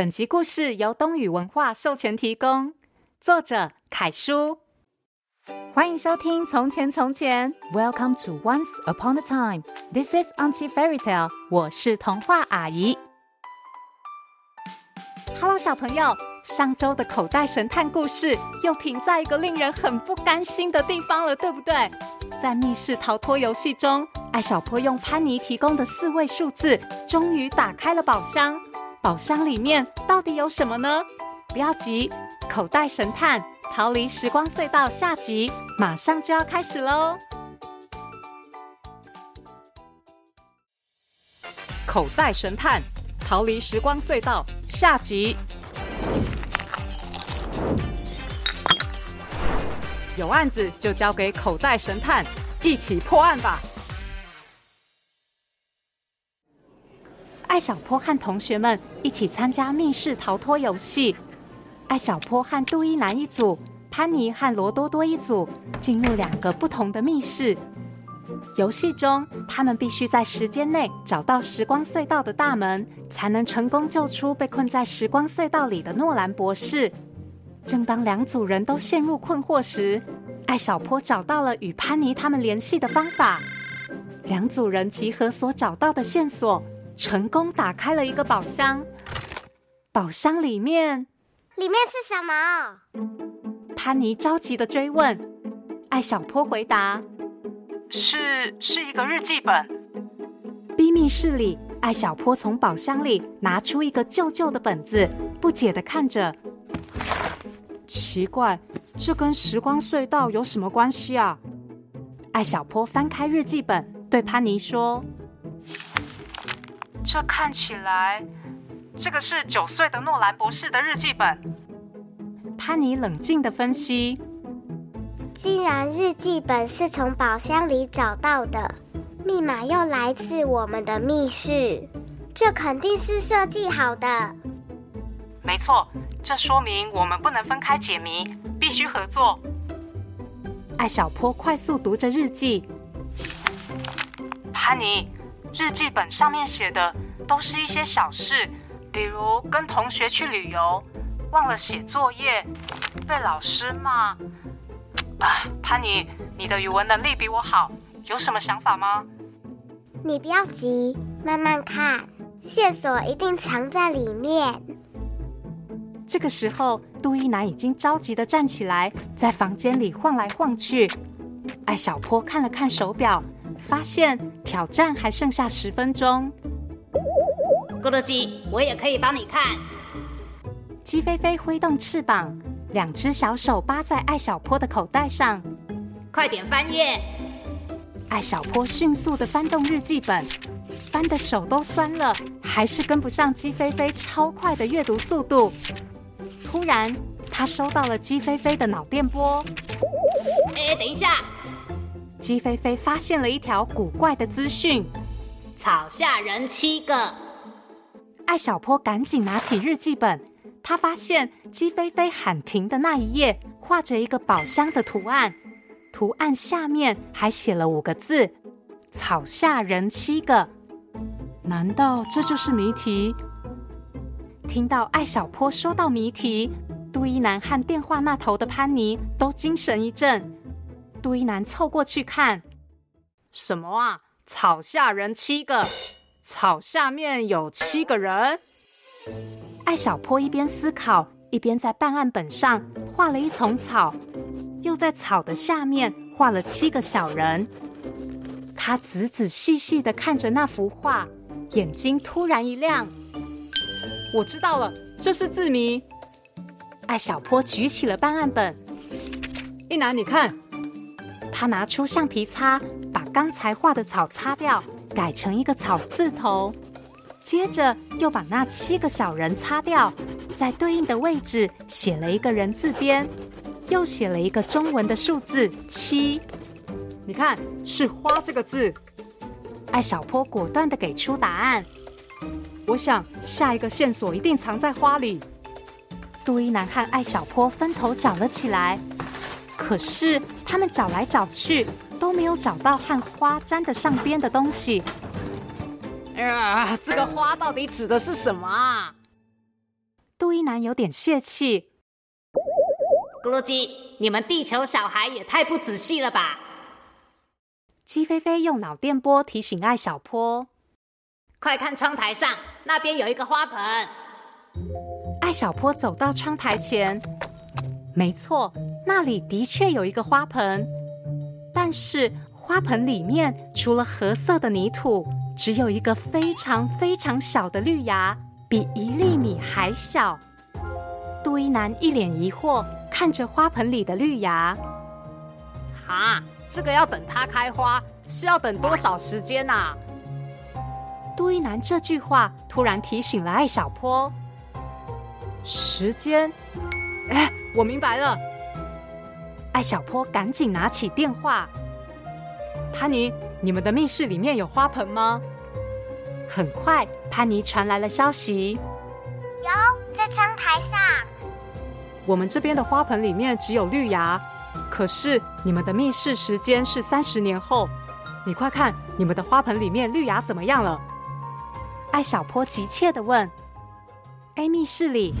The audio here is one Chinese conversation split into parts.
本集故事由东宇文化授权提供，作者凯叔。欢迎收听《从前从前》，Welcome to Once Upon a Time。This is Auntie Fairy Tale。我是童话阿姨。Hello，小朋友，上周的口袋神探故事又停在一个令人很不甘心的地方了，对不对？在密室逃脱游戏中，艾小坡用潘妮提供的四位数字，终于打开了宝箱。宝箱里面到底有什么呢？不要急，口袋神探逃离时光隧道下集马上就要开始喽！口袋神探逃离时光隧道下集，有案子就交给口袋神探，一起破案吧！艾小坡和同学们一起参加密室逃脱游戏。艾小坡和杜一男一组，潘妮和罗多多一组，进入两个不同的密室。游戏中，他们必须在时间内找到时光隧道的大门，才能成功救出被困在时光隧道里的诺兰博士。正当两组人都陷入困惑时，艾小坡找到了与潘妮他们联系的方法。两组人集合所找到的线索，成功打开了一个宝箱。宝箱里面。里面是什么？潘妮着急的追问。艾小坡回答：“是是一个日记本。”秘密室里，艾小坡从宝箱里拿出一个旧旧的本子，不解的看着。奇怪，这跟时光隧道有什么关系啊？艾小坡翻开日记本，对潘妮说：“这看起来……”这个是九岁的诺兰博士的日记本。潘妮冷静的分析：既然日记本是从宝箱里找到的，密码又来自我们的密室，这肯定是设计好的。没错，这说明我们不能分开解谜，必须合作。艾小坡快速读着日记。潘妮，日记本上面写的都是一些小事。比如跟同学去旅游，忘了写作业，被老师骂。啊，潘妮，你的语文能力比我好，有什么想法吗？你不要急，慢慢看，线索一定藏在里面。这个时候，杜一男已经着急的站起来，在房间里晃来晃去。艾小坡看了看手表，发现挑战还剩下十分钟。咕噜鸡，我也可以帮你看。鸡飞飞挥动翅膀，两只小手扒在艾小坡的口袋上。快点翻页！艾小坡迅速的翻动日记本，翻的手都酸了，还是跟不上鸡飞飞超快的阅读速度。突然，他收到了鸡飞飞的脑电波。哎，等一下！鸡飞飞发现了一条古怪的资讯：草下人七个。艾小坡赶紧拿起日记本，他发现鸡飞飞喊停的那一页画着一个宝箱的图案，图案下面还写了五个字：“草下人七个。”难道这就是谜题？听到艾小坡说到谜题，杜一南和电话那头的潘妮都精神一振。杜伊南凑过去看，什么啊？草下人七个。草下面有七个人。艾小坡一边思考，一边在办案本上画了一丛草，又在草的下面画了七个小人。他仔仔细细的看着那幅画，眼睛突然一亮。我知道了，这是字谜。艾小坡举起了办案本，一男，你看。他拿出橡皮擦，把刚才画的草擦掉。改成一个草字头，接着又把那七个小人擦掉，在对应的位置写了一个人字边，又写了一个中文的数字七。你看，是“花”这个字。艾小坡果断地给出答案。我想下一个线索一定藏在花里。杜一南和艾小坡分头找了起来，可是他们找来找去。都没有找到和花沾得上边的东西。哎呀，这个花到底指的是什么啊？杜一男有点泄气。咕噜鸡，你们地球小孩也太不仔细了吧！鸡飞飞用脑电波提醒艾小坡：“快看窗台上，那边有一个花盆。”艾小坡走到窗台前，没错，那里的确有一个花盆，但是花盆里面除了褐色的泥土，只有一个非常非常小的绿芽，比一粒米还小。杜一南一脸疑惑看着花盆里的绿芽，哈。这个要等它开花，是要等多少时间呐、啊？杜一南这句话突然提醒了艾小坡。时间？哎，我明白了。艾小坡赶紧拿起电话。潘妮，你们的密室里面有花盆吗？很快，潘妮传来了消息。有，在窗台上。我们这边的花盆里面只有绿芽。可是你们的密室时间是三十年后，你快看，你们的花盆里面绿芽怎么样了？艾小坡急切的问。A 密室里，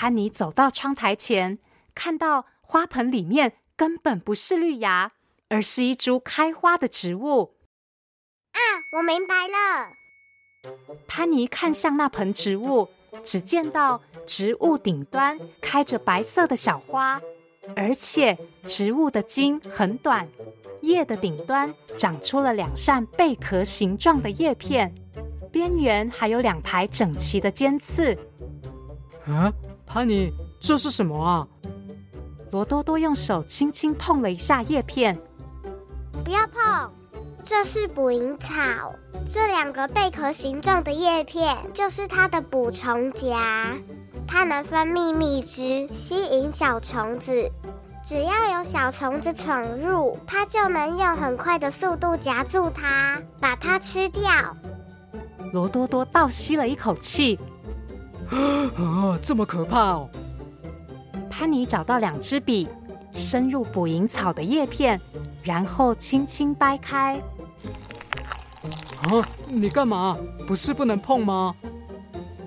潘妮走到窗台前，看到花盆里面根本不是绿芽，而是一株开花的植物。啊，我明白了。潘妮看向那盆植物，只见到植物顶端开着白色的小花。而且植物的茎很短，叶的顶端长出了两扇贝壳形状的叶片，边缘还有两排整齐的尖刺。啊，潘妮，这是什么啊？罗多多用手轻轻碰了一下叶片。不要碰，这是捕蝇草。这两个贝壳形状的叶片就是它的捕虫夹。它能分泌蜜汁，吸引小虫子。只要有小虫子闯入，它就能用很快的速度夹住它，把它吃掉。罗多多倒吸了一口气，啊，这么可怕哦！潘妮找到两支笔，深入捕蝇草的叶片，然后轻轻掰开。啊，你干嘛？不是不能碰吗？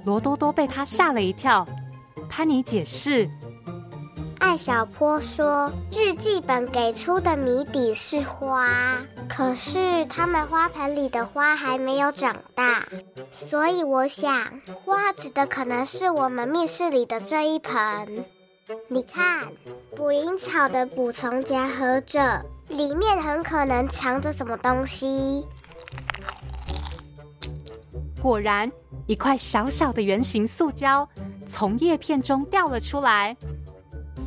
罗多多被他吓了一跳，潘妮解释：“艾小坡说，日记本给出的谜底是花，可是他们花盆里的花还没有长大，所以我想，花指的可能是我们密室里的这一盆。你看，捕蝇草的捕虫夹合着，里面很可能藏着什么东西。”果然。一块小小的圆形塑胶从叶片中掉了出来。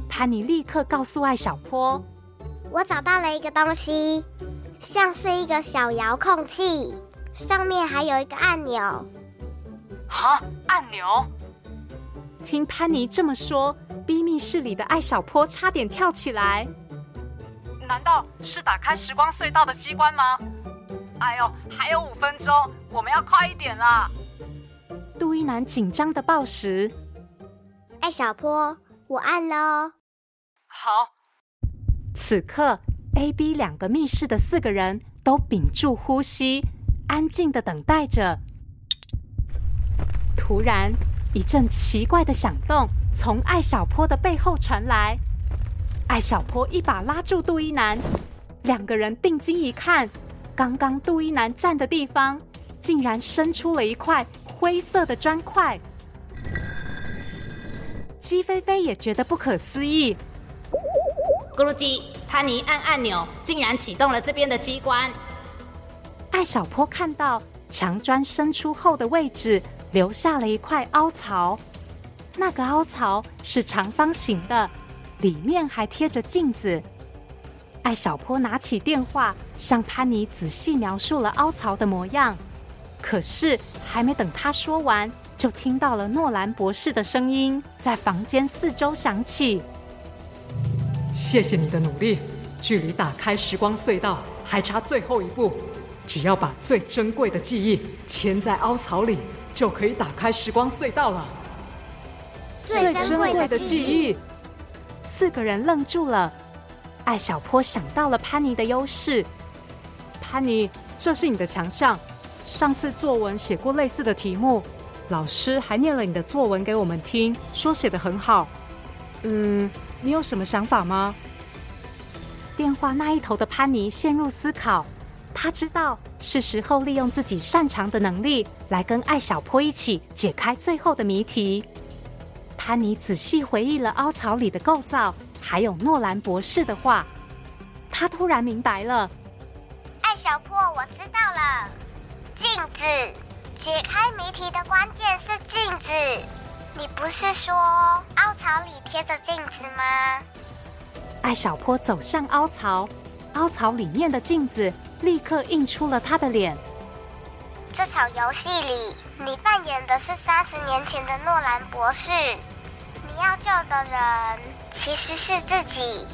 潘妮立刻告诉艾小坡：“我找到了一个东西，像是一个小遥控器，上面还有一个按钮。”“哈，按钮？”听潘妮这么说逼密室里的艾小坡差点跳起来。“难道是打开时光隧道的机关吗？”“哎呦，还有五分钟，我们要快一点啦！”杜一南紧张的报时：“艾小坡，我按喽。”好。此刻，A、B 两个密室的四个人都屏住呼吸，安静的等待着。突然，一阵奇怪的响动从艾小坡的背后传来。艾小坡一把拉住杜一南，两个人定睛一看，刚刚杜一南站的地方，竟然伸出了一块。灰色的砖块，鸡飞飞也觉得不可思议。咕噜鸡，潘妮按按钮，竟然启动了这边的机关。艾小坡看到墙砖伸出后的位置留下了一块凹槽，那个凹槽是长方形的，里面还贴着镜子。艾小坡拿起电话，向潘妮仔细描述了凹槽的模样。可是还没等他说完，就听到了诺兰博士的声音在房间四周响起：“谢谢你的努力，距离打开时光隧道还差最后一步，只要把最珍贵的记忆嵌在凹槽里，就可以打开时光隧道了。”最珍贵的记忆，四个人愣住了。艾小坡想到了潘妮的优势，潘妮，这是你的强项。上次作文写过类似的题目，老师还念了你的作文给我们听，说写的很好。嗯，你有什么想法吗？电话那一头的潘妮陷入思考，她知道是时候利用自己擅长的能力来跟艾小坡一起解开最后的谜题。潘妮仔细回忆了凹槽里的构造，还有诺兰博士的话，她突然明白了。艾小坡，我知道了，镜子。解开谜题的关键是镜子。你不是说凹槽里贴着镜子吗？艾小坡走向凹槽，凹槽里面的镜子立刻映出了他的脸。这场游戏里，你扮演的是三十年前的诺兰博士。你要救的人其实是自己。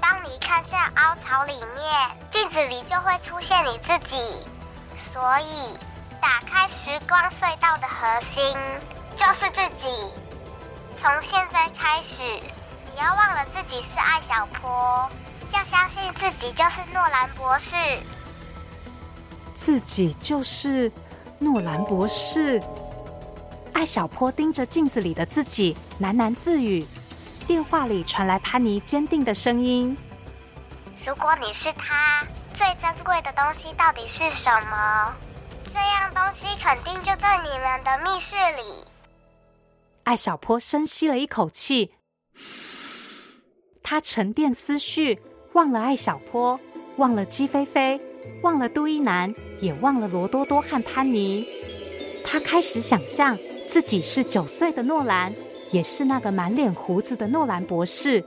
当你看向凹槽里面，镜子里就会出现你自己。所以。打开时光隧道的核心就是自己。从现在开始，你要忘了自己是艾小坡，要相信自己就是诺兰博士。自己就是诺兰博士。艾小坡盯着镜子里的自己，喃喃自语。电话里传来潘妮坚定的声音：“如果你是他，最珍贵的东西到底是什么？”这样东西肯定就在你们的密室里。艾小坡深吸了一口气，他沉淀思绪，忘了艾小坡，忘了鸡飞飞，忘了杜一南，也忘了罗多多和潘妮。他开始想象自己是九岁的诺兰，也是那个满脸胡子的诺兰博士。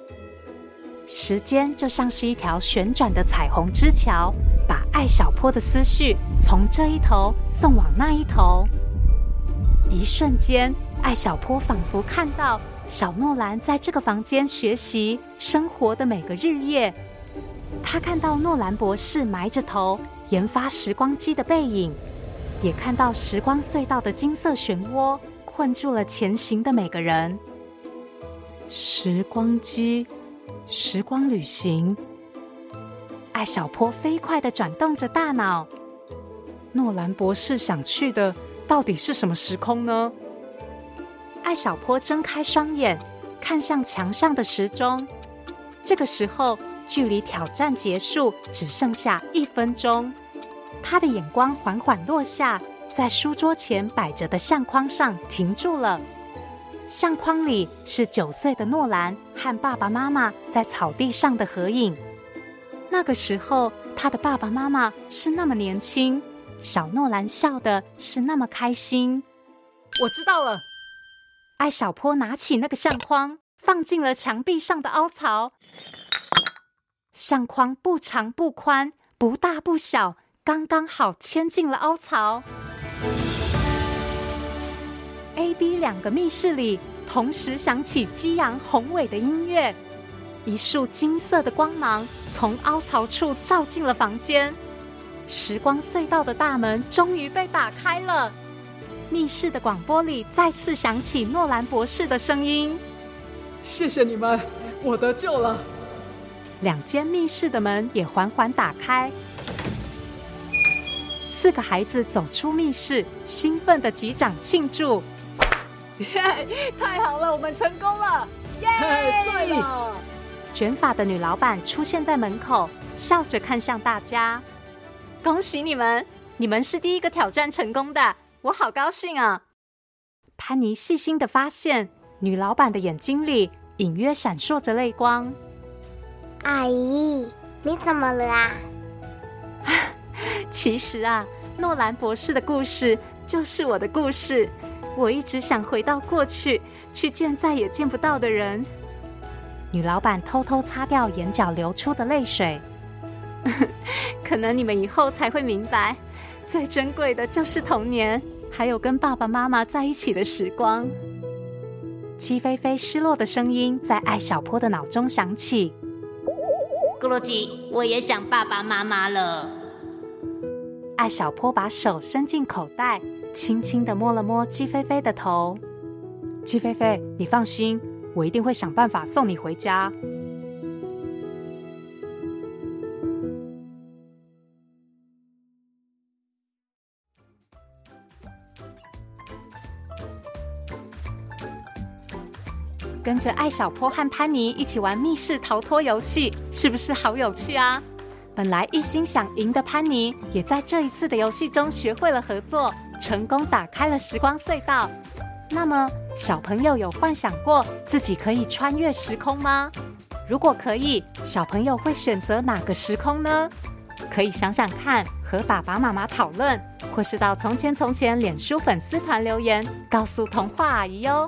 时间就像是一条旋转的彩虹之桥。把艾小坡的思绪从这一头送往那一头，一瞬间，艾小坡仿佛看到小诺兰在这个房间学习生活的每个日夜。他看到诺兰博士埋着头研发时光机的背影，也看到时光隧道的金色漩涡困住了前行的每个人。时光机，时光旅行。艾小坡飞快地转动着大脑。诺兰博士想去的到底是什么时空呢？艾小坡睁开双眼，看向墙上的时钟。这个时候，距离挑战结束只剩下一分钟。他的眼光缓缓落下，在书桌前摆着的相框上停住了。相框里是九岁的诺兰和爸爸妈妈在草地上的合影。那个时候，他的爸爸妈妈是那么年轻，小诺兰笑的是那么开心。我知道了，艾小坡拿起那个相框，放进了墙壁上的凹槽。相框不长不宽，不大不小，刚刚好嵌进了凹槽。A、B 两个密室里同时响起激昂宏伟的音乐。一束金色的光芒从凹槽处照进了房间，时光隧道的大门终于被打开了。密室的广播里再次响起诺兰博士的声音：“谢谢你们，我得救了。”两间密室的门也缓缓打开，四个孩子走出密室，兴奋的击掌庆祝：“耶！太好了，我们成功了！耶！帅了！”卷发的女老板出现在门口，笑着看向大家：“恭喜你们，你们是第一个挑战成功的，我好高兴啊！”潘妮细心的发现，女老板的眼睛里隐约闪烁着泪光。“阿姨，你怎么了啊？” 其实啊，诺兰博士的故事就是我的故事。我一直想回到过去，去见再也见不到的人。女老板偷偷擦掉眼角流出的泪水，可能你们以后才会明白，最珍贵的就是童年，还有跟爸爸妈妈在一起的时光。鸡飞飞失落的声音在艾小坡的脑中响起：“咕噜鸡，我也想爸爸妈妈了。”艾小坡把手伸进口袋，轻轻的摸了摸鸡飞飞的头。鸡飞飞，你放心。我一定会想办法送你回家。着艾小坡和潘妮一起玩密室逃脱游戏，是不是好有趣啊？本来一心想赢的潘妮，也在这一次的游戏中学会了合作，成功打开了时光隧道。那么，小朋友有幻想过自己可以穿越时空吗？如果可以，小朋友会选择哪个时空呢？可以想想看，和爸爸妈妈讨论，或是到《从前从前》脸书粉丝团留言，告诉童话阿姨哟。